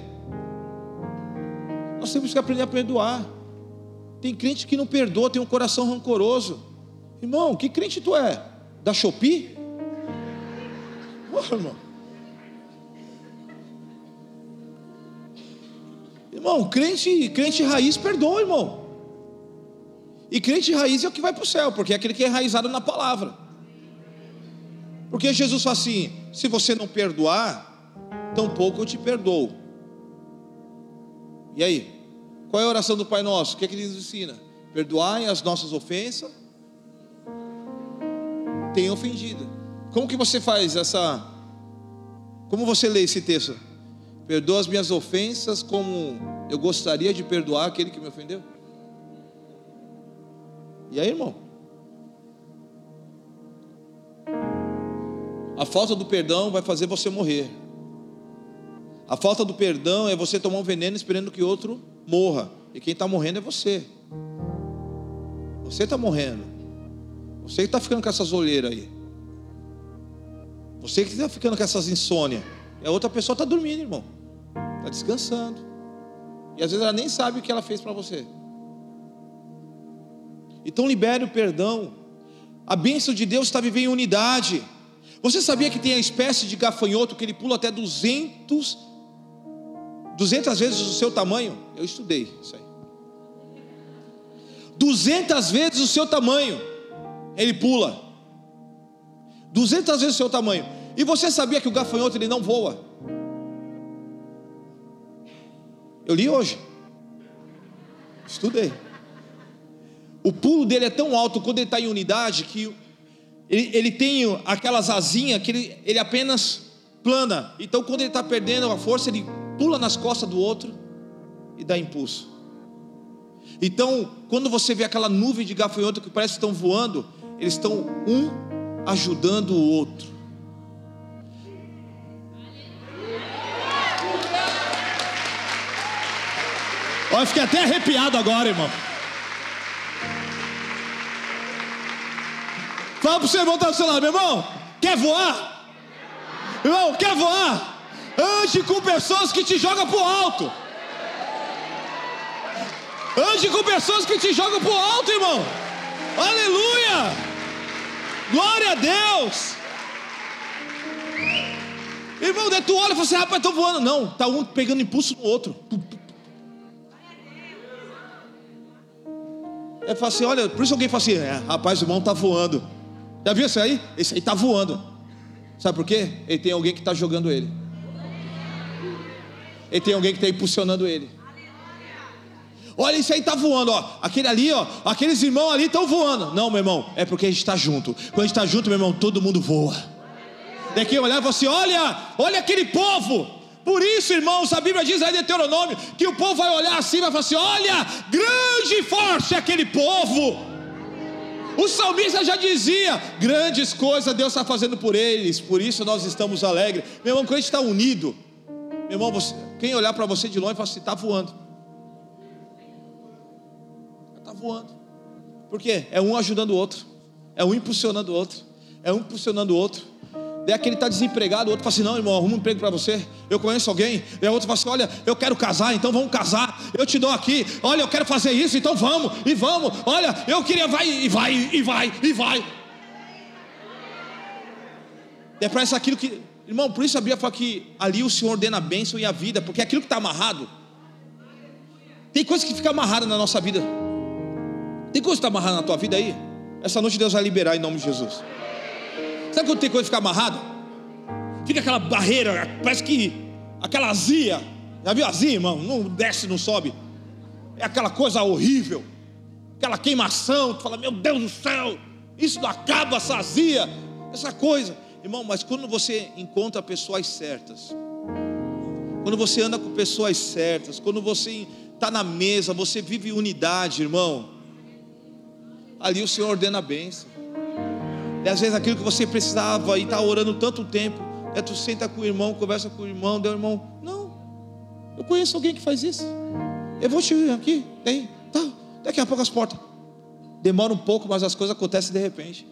[SPEAKER 2] Nós temos que aprender a perdoar. Tem crente que não perdoa, tem um coração rancoroso. Irmão, que crente tu é? Da Shopee? Irmão. Irmão, crente, crente raiz perdoa, irmão. E crente raiz é o que vai para o céu, porque é aquele que é enraizado na palavra. Porque Jesus fala assim: se você não perdoar, tampouco eu te perdoo. E aí? Qual é a oração do Pai Nosso? O que é que ele nos ensina? Perdoai as nossas ofensas. Tem ofendido. Como que você faz essa. Como você lê esse texto? Perdoa as minhas ofensas como eu gostaria de perdoar aquele que me ofendeu. E aí, irmão? A falta do perdão vai fazer você morrer. A falta do perdão é você tomar um veneno esperando que outro morra. E quem está morrendo é você. Você está morrendo. Você que está ficando com essas olheiras aí. Você que está ficando com essas insônias. E a outra pessoa está dormindo, irmão. Está descansando. E às vezes ela nem sabe o que ela fez para você. Então libere o perdão. A bênção de Deus está vivendo em unidade. Você sabia que tem a espécie de gafanhoto que ele pula até 200, 200 vezes o seu tamanho? Eu estudei isso aí. 200 vezes o seu tamanho, ele pula. 200 vezes o seu tamanho. E você sabia que o gafanhoto ele não voa? Eu li hoje. Estudei. O pulo dele é tão alto quando ele está em unidade que ele, ele tem aquelas asinhas que ele, ele apenas plana. Então, quando ele está perdendo a força, ele pula nas costas do outro e dá impulso. Então, quando você vê aquela nuvem de gafanhoto que parece que estão voando, eles estão um ajudando o outro. Olha, fiquei até arrepiado agora, irmão. Fala para o seu irmão está do seu lado, meu irmão, quer voar? Irmão, quer voar? Ande com pessoas que te jogam para o alto. Ande com pessoas que te jogam para o alto, irmão. Aleluia! Glória a Deus! Irmão, daí tu olha e fala assim, rapaz, estou voando. Não, está um pegando impulso no outro. É fala assim, olha, por isso alguém fala assim, é, rapaz, o irmão está voando. Já viu isso aí? Esse aí está voando. Sabe por quê? Ele tem alguém que está jogando ele. Ele tem alguém que está impulsionando ele. Olha, isso aí está voando, ó. Aquele ali, ó. Aqueles irmãos ali estão voando. Não, meu irmão, é porque a gente está junto. Quando a gente está junto, meu irmão, todo mundo voa. Daqui olhar e assim: olha, olha aquele povo. Por isso, irmãos, a Bíblia diz aí de Deuteronômio que o povo vai olhar assim e vai falar assim: olha, grande e forte é aquele povo. O salmista já dizia: grandes coisas Deus está fazendo por eles, por isso nós estamos alegres. Meu irmão, quando a gente está unido, meu irmão, você, quem olhar para você de longe fala assim: está voando. Está voando. Por quê? É um ajudando o outro, é um impulsionando o outro, é um impulsionando o outro. Daí aquele está desempregado, o outro fala assim: não, irmão, arruma um emprego para você. Eu conheço alguém. E o outro fala assim: olha, eu quero casar, então vamos casar. Eu te dou aqui. Olha, eu quero fazer isso, então vamos, e vamos. Olha, eu queria, vai, e vai, e vai, e vai. É para isso aquilo que. Irmão, por isso a Bíblia fala que ali o Senhor ordena a bênção e a vida, porque aquilo que está amarrado. Tem coisa que fica amarrada na nossa vida. Tem coisa que está amarrada na tua vida aí? Essa noite Deus vai liberar em nome de Jesus. Sabe quando tem coisa que fica amarrada? Fica aquela barreira, parece que aquela azia. Já viu azia, irmão? Não desce, não sobe. É aquela coisa horrível. Aquela queimação. Tu fala, meu Deus do céu, isso não acaba, essa azia, essa coisa. Irmão, mas quando você encontra pessoas certas, quando você anda com pessoas certas, quando você está na mesa, você vive unidade, irmão. Ali o Senhor ordena a bênção. E às vezes aquilo que você precisava e está orando tanto tempo, é tu senta com o irmão, conversa com o irmão, deu irmão, não, eu conheço alguém que faz isso. Eu vou te ir aqui, tem, tá, daqui a pouco as portas. Demora um pouco, mas as coisas acontecem de repente.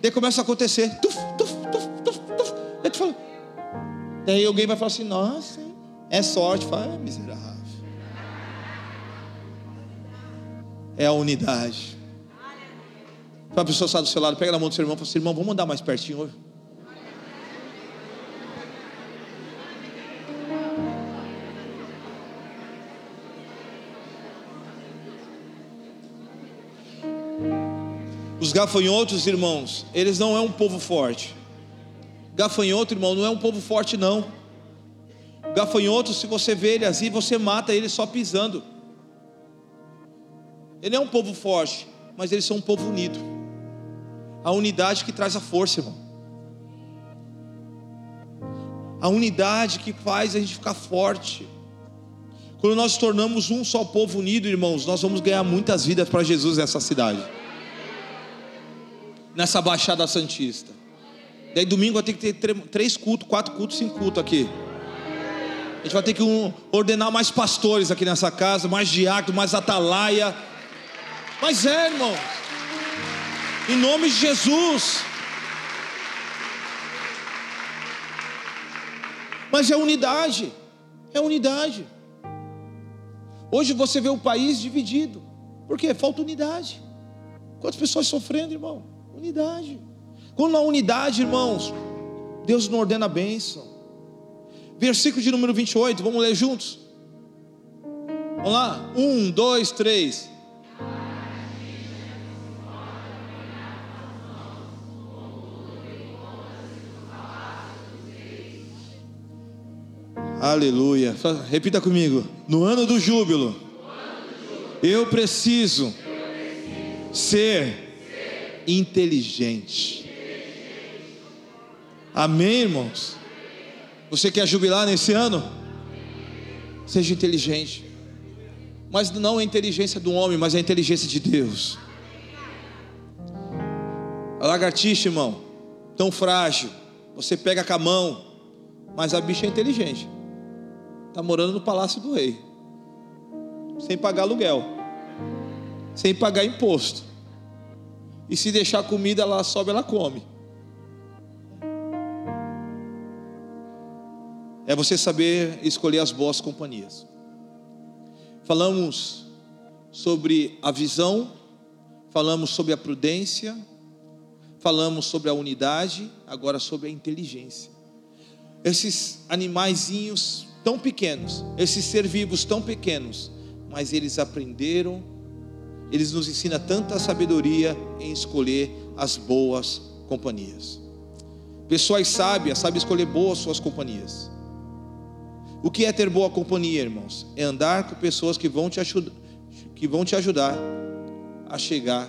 [SPEAKER 2] Daí começa a acontecer, tuf, tuf, tuf, tuf, tuf. Eu te falo. Daí alguém vai falar assim: nossa, é sorte. Fala, é miserável. É a unidade. Para a pessoa estar do seu lado, pega na mão do seu irmão e fala assim: irmão, vamos andar mais pertinho hoje. Os gafanhotos, irmãos, eles não é um povo forte. Gafanhoto, irmão, não é um povo forte, não. Gafanhoto, se você vê ele assim, você mata ele só pisando. Ele é um povo forte, mas eles são um povo unido. A unidade que traz a força, irmão. A unidade que faz a gente ficar forte. Quando nós tornamos um só povo unido, irmãos, nós vamos ganhar muitas vidas para Jesus nessa cidade nessa Baixada Santista. Daí domingo vai ter que ter três cultos, quatro cultos, cinco cultos aqui. A gente vai ter que um, ordenar mais pastores aqui nessa casa, mais diácono, mais atalaia. Mas é, irmão. Em nome de Jesus. Mas é unidade. É unidade. Hoje você vê o país dividido. Por quê? Falta unidade. Quantas pessoas sofrendo, irmão? Unidade. Quando na unidade, irmãos, Deus não ordena a bênção. Versículo de número 28, vamos ler juntos? Vamos lá? Um, dois, três. Aleluia. Repita comigo. No ano do júbilo, eu preciso ser inteligente. Amém, irmãos? Você quer jubilar nesse ano? Seja inteligente. Mas não a inteligência do homem, mas a inteligência de Deus. A lagartixa, irmão, tão frágil. Você pega com a mão, mas a bicha é inteligente. Está morando no palácio do rei, sem pagar aluguel, sem pagar imposto. E se deixar comida, ela sobe, ela come. É você saber escolher as boas companhias. Falamos sobre a visão, falamos sobre a prudência, falamos sobre a unidade, agora sobre a inteligência. Esses animaizinhos tão pequenos, esses ser vivos tão pequenos, mas eles aprenderam eles nos ensina tanta sabedoria em escolher as boas companhias. Pessoas sábias sabem escolher boas suas companhias. O que é ter boa companhia, irmãos? É andar com pessoas que vão te ajudar, que vão te ajudar a chegar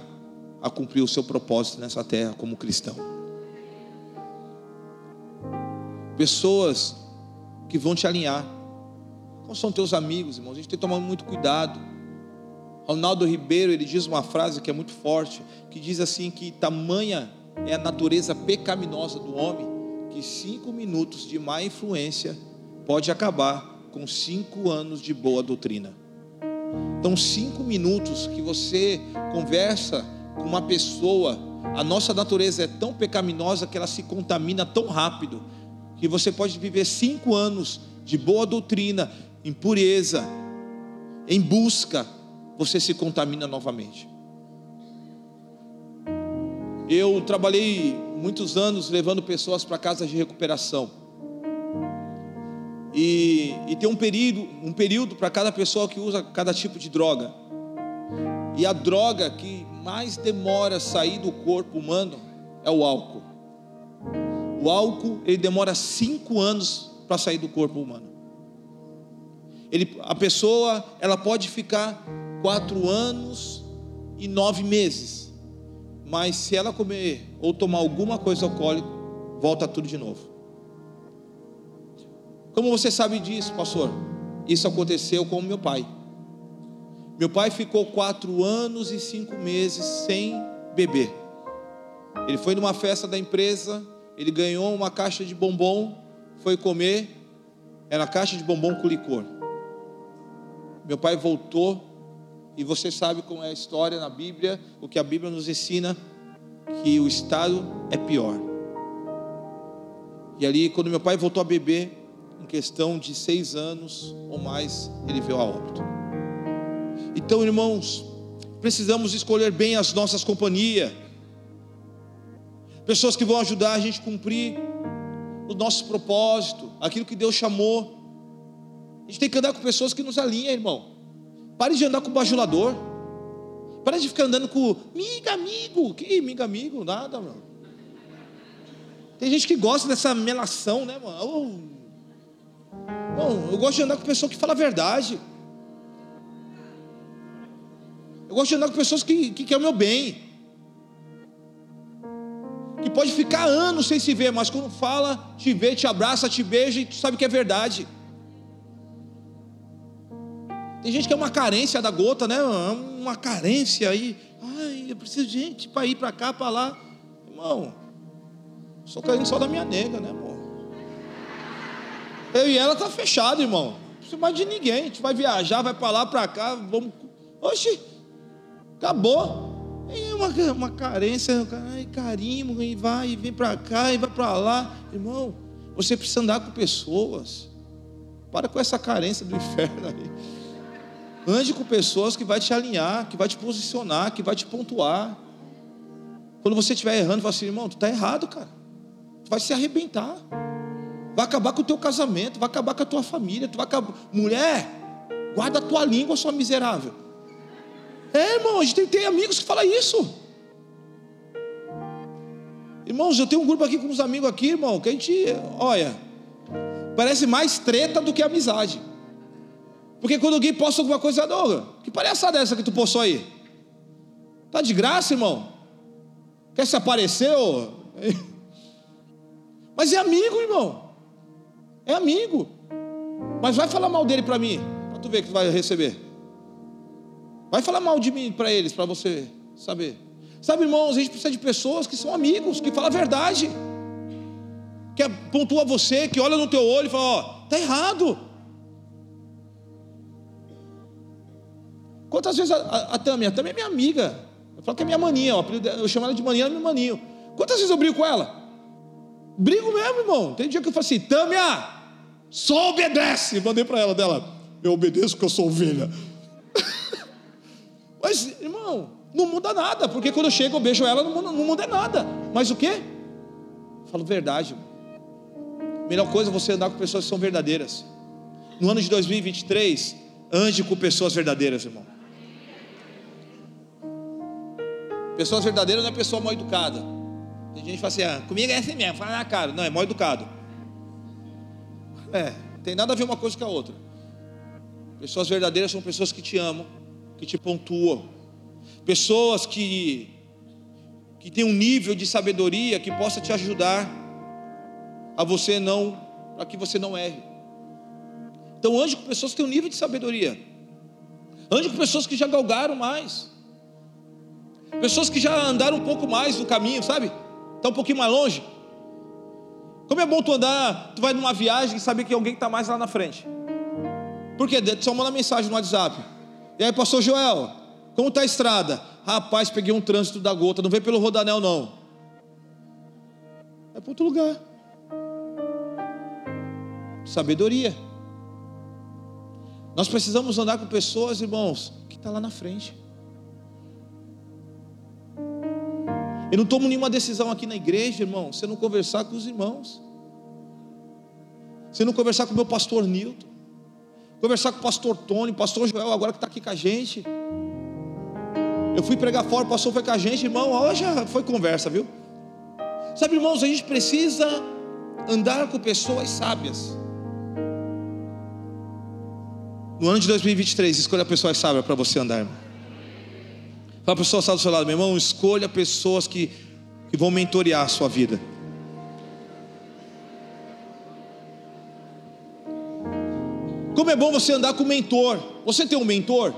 [SPEAKER 2] a cumprir o seu propósito nessa terra como cristão. Pessoas que vão te alinhar. Como são teus amigos, irmãos? A gente tem que tomar muito cuidado Ronaldo Ribeiro, ele diz uma frase que é muito forte, que diz assim que tamanha é a natureza pecaminosa do homem, que cinco minutos de má influência pode acabar com cinco anos de boa doutrina. Então, cinco minutos que você conversa com uma pessoa, a nossa natureza é tão pecaminosa que ela se contamina tão rápido, que você pode viver cinco anos de boa doutrina, em pureza, em busca você se contamina novamente. Eu trabalhei muitos anos levando pessoas para casas de recuperação. E, e tem um período, um período para cada pessoa que usa cada tipo de droga. E a droga que mais demora a sair do corpo humano é o álcool. O álcool ele demora cinco anos para sair do corpo humano. Ele, a pessoa ela pode ficar quatro anos e nove meses. Mas se ela comer ou tomar alguma coisa alcoólica, volta tudo de novo. Como você sabe disso, pastor? Isso aconteceu com meu pai. Meu pai ficou quatro anos e cinco meses sem beber. Ele foi numa festa da empresa, ele ganhou uma caixa de bombom, foi comer, era caixa de bombom com licor. Meu pai voltou e você sabe como é a história na Bíblia, o que a Bíblia nos ensina, que o estado é pior. E ali, quando meu pai voltou a beber, em questão de seis anos ou mais, ele veio a óbito. Então, irmãos, precisamos escolher bem as nossas companhias, pessoas que vão ajudar a gente a cumprir o nosso propósito, aquilo que Deus chamou. A gente tem que andar com pessoas que nos alinham, irmão. Pare de andar com bajulador. Pare de ficar andando com miga amigo. Que miga amigo? Nada, mano. Tem gente que gosta dessa melação, né, mano? Oh. eu gosto de andar com pessoas que falam a verdade. Eu gosto de andar com pessoas que, que querem o meu bem. Pode ficar anos sem se ver, mas quando fala, te vê, te abraça, te beija e tu sabe que é verdade. Tem gente que é uma carência da gota, né? Uma carência aí. Ai, eu preciso de gente para ir para cá, para lá. Irmão, sou carente só da minha nega, né, irmão? Eu e ela tá fechado, irmão. Não precisa mais de ninguém. A gente vai viajar, vai para lá, para cá, vamos. Oxi, acabou. É uma, uma carência, ai, carinho, e vai, e vem para cá, e vai para lá. Irmão, você precisa andar com pessoas. Para com essa carência do inferno aí. Ande com pessoas que vai te alinhar, que vai te posicionar, que vai te pontuar. Quando você estiver errando, fala assim, irmão, tu está errado, cara. Tu vai se arrebentar. Vai acabar com o teu casamento, vai acabar com a tua família, tu vai acabar. Mulher, guarda a tua língua, sua miserável. É, irmão, a gente tem, amigos que falam isso. Irmãos, eu tenho um grupo aqui com uns amigos aqui, irmão, que a gente, olha, parece mais treta do que amizade. Porque quando alguém posta alguma coisa, Douglas, que palhaçada é essa que tu postou aí? Tá de graça, irmão? Quer se aparecer? Mas é amigo, irmão. É amigo. Mas vai falar mal dele para mim, para tu ver que tu vai receber. Vai falar mal de mim para eles, para você saber. Sabe, irmãos, a gente precisa de pessoas que são amigos, que falam a verdade. Que pontua você, que olha no teu olho e fala, ó, tá errado. Quantas vezes a, a, a Tâmia, a Tâmia é minha amiga. Eu falo que é minha maninha, ó, eu chamo ela de maninha, ela é meu maninho. Quantas vezes eu brigo com ela? Brigo mesmo, irmão. Tem dia que eu falo assim, Tâmia, só obedece. Mandei para ela dela, eu obedeço porque eu sou ovelha. Mas, irmão, não muda nada, porque quando eu chego, eu beijo ela, não muda, não muda nada. Mas o que? Falo verdade. Melhor coisa é você andar com pessoas que são verdadeiras. No ano de 2023, ande com pessoas verdadeiras, irmão. Pessoas verdadeiras não é pessoa mal educada. Tem gente que fala assim, ah, comigo é assim mesmo, fala na cara. Não, é mal educado. É, tem nada a ver uma coisa com a outra. Pessoas verdadeiras são pessoas que te amam, que te pontuam. Pessoas que que tem um nível de sabedoria que possa te ajudar a você não, para que você não erre. Então ande com pessoas que têm um nível de sabedoria. Ande com pessoas que já galgaram mais. Pessoas que já andaram um pouco mais no caminho, sabe? Está um pouquinho mais longe. Como é bom tu andar, tu vai numa viagem e saber que alguém está mais lá na frente. Por quê? Tu só manda mensagem no WhatsApp. E aí, pastor Joel, como está a estrada? Rapaz, peguei um trânsito da gota, não vem pelo rodanel não. É para outro lugar. Sabedoria. Nós precisamos andar com pessoas, irmãos, que estão tá lá na frente. Eu não tomo nenhuma decisão aqui na igreja, irmão, se eu não conversar com os irmãos. Se eu não conversar com o meu pastor Nilton. Conversar com o pastor Tony, pastor Joel, agora que está aqui com a gente. Eu fui pregar fora, o pastor foi com a gente, irmão. Hoje foi conversa, viu? Sabe, irmãos, a gente precisa andar com pessoas sábias. No ano de 2023, escolha pessoas sábias para você andar, irmão. Fala para a pessoa do seu lado, meu irmão, escolha pessoas que, que vão mentorear a sua vida. Como é bom você andar com mentor. Você tem um mentor?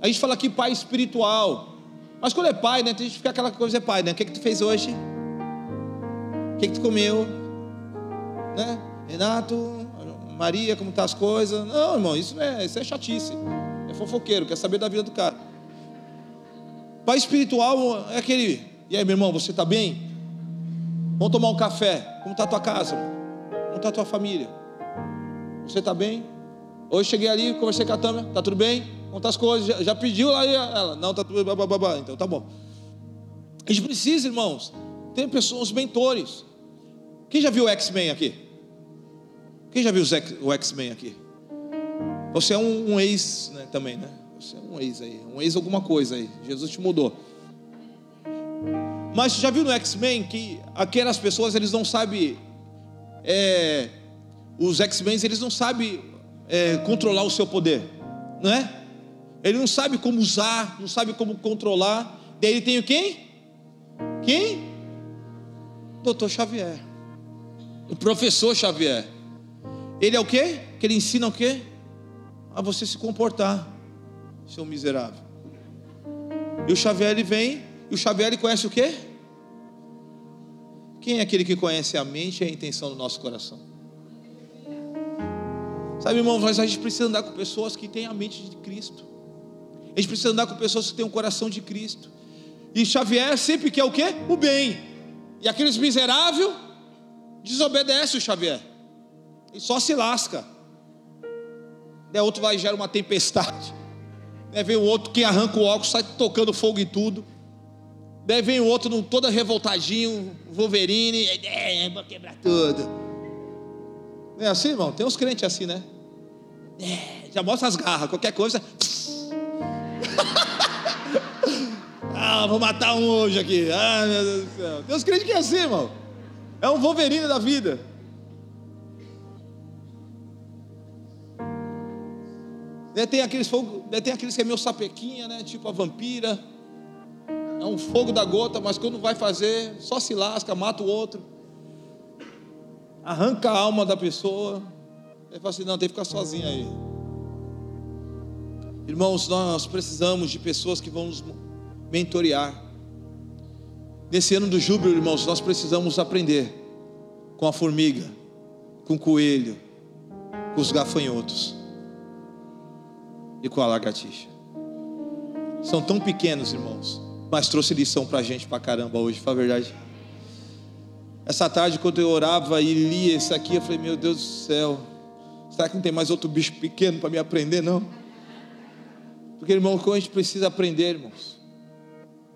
[SPEAKER 2] A gente fala aqui pai espiritual. Mas quando é pai, né? Tem gente que fica aquela coisa é pai, né? O que, que tu fez hoje? O que, que tu comeu? Né? Renato, Maria, como tá as coisas? Não, irmão, isso é, isso é chatice. É fofoqueiro, quer saber da vida do cara. Pai espiritual é aquele. E aí, meu irmão, você está bem? Vamos tomar um café. Como está a tua casa? Como está a tua família? Você está bem? Hoje cheguei ali, conversei com a Tâmara, tá tudo bem? Conta as coisas, já, já pediu lá ela, não, tá tudo, babá, então tá bom. A gente precisa, irmãos, ter pessoas, mentores. Quem já viu o X-Men aqui? Quem já viu o X-Men aqui? Você é um, um ex né, também, né? Você é um ex aí, um ex alguma coisa aí. Jesus te mudou. Mas já viu no X-Men que aquelas pessoas eles não sabem, é, os X-Men eles não sabem é, controlar o seu poder, não é? Ele não sabe como usar, não sabe como controlar. Daí ele tem o quem? Quem? Doutor Xavier. O professor Xavier. Ele é o quê? Que ele ensina o quê? A você se comportar, seu miserável. E o Xavier ele vem, e o Xavier ele conhece o quê? Quem é aquele que conhece a mente e a intenção do nosso coração? Sabe, irmãos, mas a gente precisa andar com pessoas que têm a mente de Cristo. A gente precisa andar com pessoas que têm o coração de Cristo. E Xavier sempre quer o quê? O bem. E aqueles miseráveis desobedecem o Xavier. E só se lasca. Daí outro vai gerar uma tempestade. Daí vem o outro que arranca o óculos, sai tocando fogo em tudo. Daí vem o outro todo revoltadinho, Wolverine, é, vou quebrar tudo. Não é assim, irmão? Tem uns crentes assim, né? É, já mostra as garras, qualquer coisa. ah, vou matar um hoje aqui. Ah, meu Deus do céu. Deus crente que é assim, irmão. É um Wolverine da vida. Tem aqueles, fogo, tem aqueles que é meio sapequinha, né? Tipo a vampira. É um fogo da gota, mas quando vai fazer, só se lasca, mata o outro. Arranca a alma da pessoa. Ele fala assim: não, tem que ficar sozinho aí. Irmãos, nós precisamos de pessoas que vão nos mentorear. Nesse ano do júbilo, irmãos, nós precisamos aprender com a formiga, com o coelho, com os gafanhotos e com a lagartixa. São tão pequenos, irmãos, mas trouxe lição para a gente para caramba hoje, foi a verdade. Essa tarde, quando eu orava e lia isso aqui, eu falei: Meu Deus do céu, Será que não tem mais outro bicho pequeno para me aprender? Não. Porque, irmão, como a gente precisa aprender, irmãos?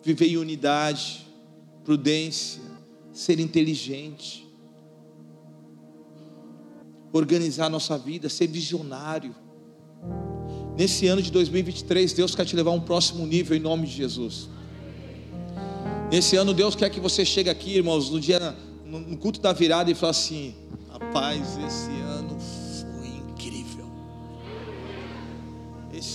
[SPEAKER 2] Viver em unidade, prudência, ser inteligente, organizar a nossa vida, ser visionário. Nesse ano de 2023, Deus quer te levar a um próximo nível em nome de Jesus. Nesse ano, Deus quer que você chegue aqui, irmãos, no dia no culto da virada e fale assim: rapaz, esse ano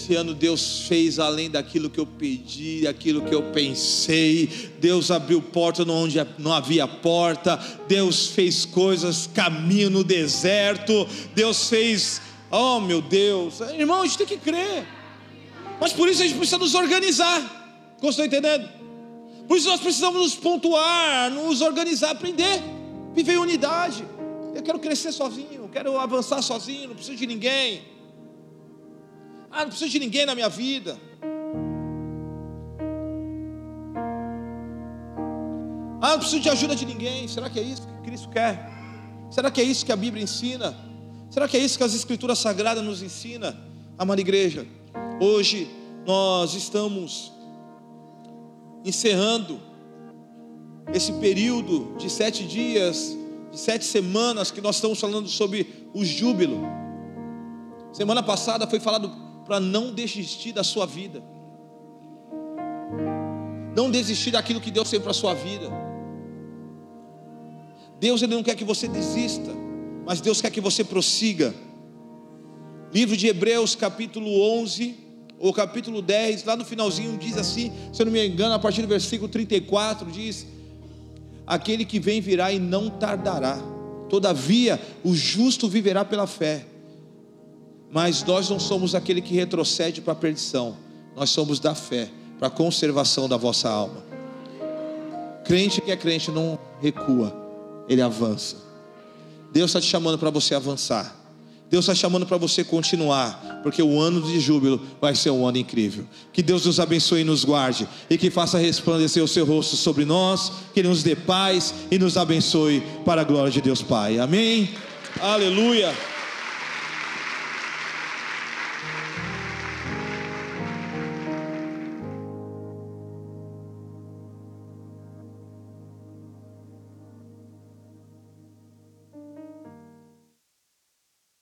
[SPEAKER 2] Esse ano Deus fez além daquilo que eu pedi, aquilo que eu pensei. Deus abriu porta onde não havia porta. Deus fez coisas, caminho no deserto. Deus fez, oh meu Deus, irmão, a gente tem que crer. Mas por isso a gente precisa nos organizar. Estou entendendo? Por isso nós precisamos nos pontuar, nos organizar, aprender, viver em unidade. Eu quero crescer sozinho, quero avançar sozinho, não preciso de ninguém. Ah, não preciso de ninguém na minha vida. Ah, não preciso de ajuda de ninguém. Será que é isso que Cristo quer? Será que é isso que a Bíblia ensina? Será que é isso que as Escrituras Sagradas nos ensina? Amada igreja, hoje nós estamos encerrando esse período de sete dias, de sete semanas que nós estamos falando sobre o júbilo. Semana passada foi falado para não desistir da sua vida. Não desistir daquilo que Deus tem para a sua vida. Deus ele não quer que você desista, mas Deus quer que você prossiga. Livro de Hebreus, capítulo 11, ou capítulo 10, lá no finalzinho diz assim, se eu não me engano, a partir do versículo 34 diz: Aquele que vem virá e não tardará. Todavia, o justo viverá pela fé. Mas nós não somos aquele que retrocede para a perdição, nós somos da fé, para a conservação da vossa alma. Crente que é crente não recua, ele avança. Deus está te chamando para você avançar. Deus está chamando para você continuar, porque o ano de júbilo vai ser um ano incrível. Que Deus nos abençoe e nos guarde, e que faça resplandecer o seu rosto sobre nós, que Ele nos dê paz e nos abençoe para a glória de Deus Pai. Amém? Aleluia.